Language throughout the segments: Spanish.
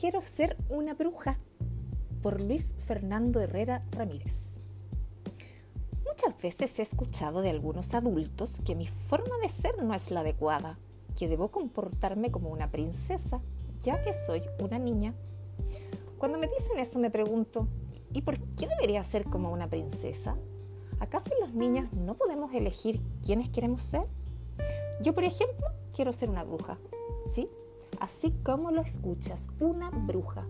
Quiero ser una bruja por Luis Fernando Herrera Ramírez. Muchas veces he escuchado de algunos adultos que mi forma de ser no es la adecuada, que debo comportarme como una princesa, ya que soy una niña. Cuando me dicen eso me pregunto, ¿y por qué debería ser como una princesa? ¿Acaso las niñas no podemos elegir quiénes queremos ser? Yo, por ejemplo, quiero ser una bruja, ¿sí? Así como lo escuchas, una bruja.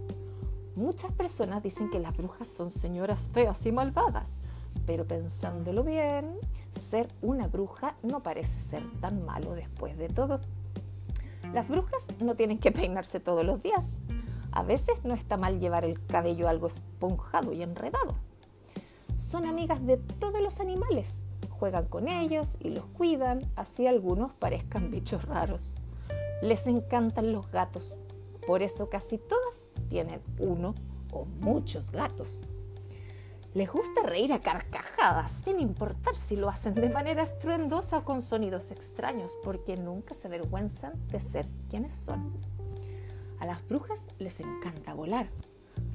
Muchas personas dicen que las brujas son señoras feas y malvadas, pero pensándolo bien, ser una bruja no parece ser tan malo después de todo. Las brujas no tienen que peinarse todos los días. A veces no está mal llevar el cabello algo esponjado y enredado. Son amigas de todos los animales, juegan con ellos y los cuidan, así algunos parezcan bichos raros. Les encantan los gatos, por eso casi todas tienen uno o muchos gatos. Les gusta reír a carcajadas, sin importar si lo hacen de manera estruendosa o con sonidos extraños, porque nunca se avergüenzan de ser quienes son. A las brujas les encanta volar.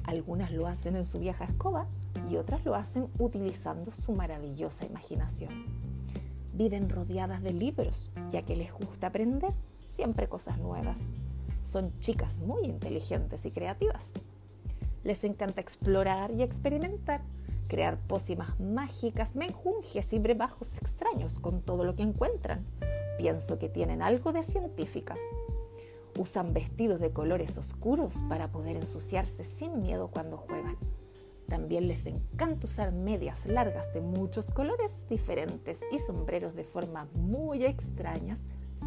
Algunas lo hacen en su vieja escoba y otras lo hacen utilizando su maravillosa imaginación. Viven rodeadas de libros, ya que les gusta aprender siempre cosas nuevas. Son chicas muy inteligentes y creativas. Les encanta explorar y experimentar, crear pócimas mágicas, menjunjes y brevajos extraños con todo lo que encuentran. Pienso que tienen algo de científicas. Usan vestidos de colores oscuros para poder ensuciarse sin miedo cuando juegan. También les encanta usar medias largas de muchos colores diferentes y sombreros de formas muy extrañas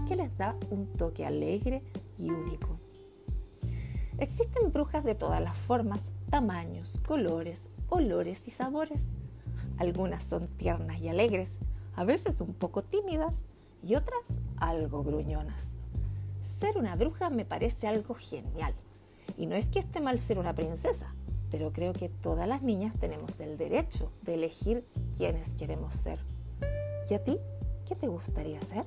que les da un toque alegre y único. Existen brujas de todas las formas, tamaños, colores, olores y sabores. Algunas son tiernas y alegres, a veces un poco tímidas y otras algo gruñonas. Ser una bruja me parece algo genial. Y no es que esté mal ser una princesa, pero creo que todas las niñas tenemos el derecho de elegir quiénes queremos ser. ¿Y a ti? ¿Qué te gustaría ser?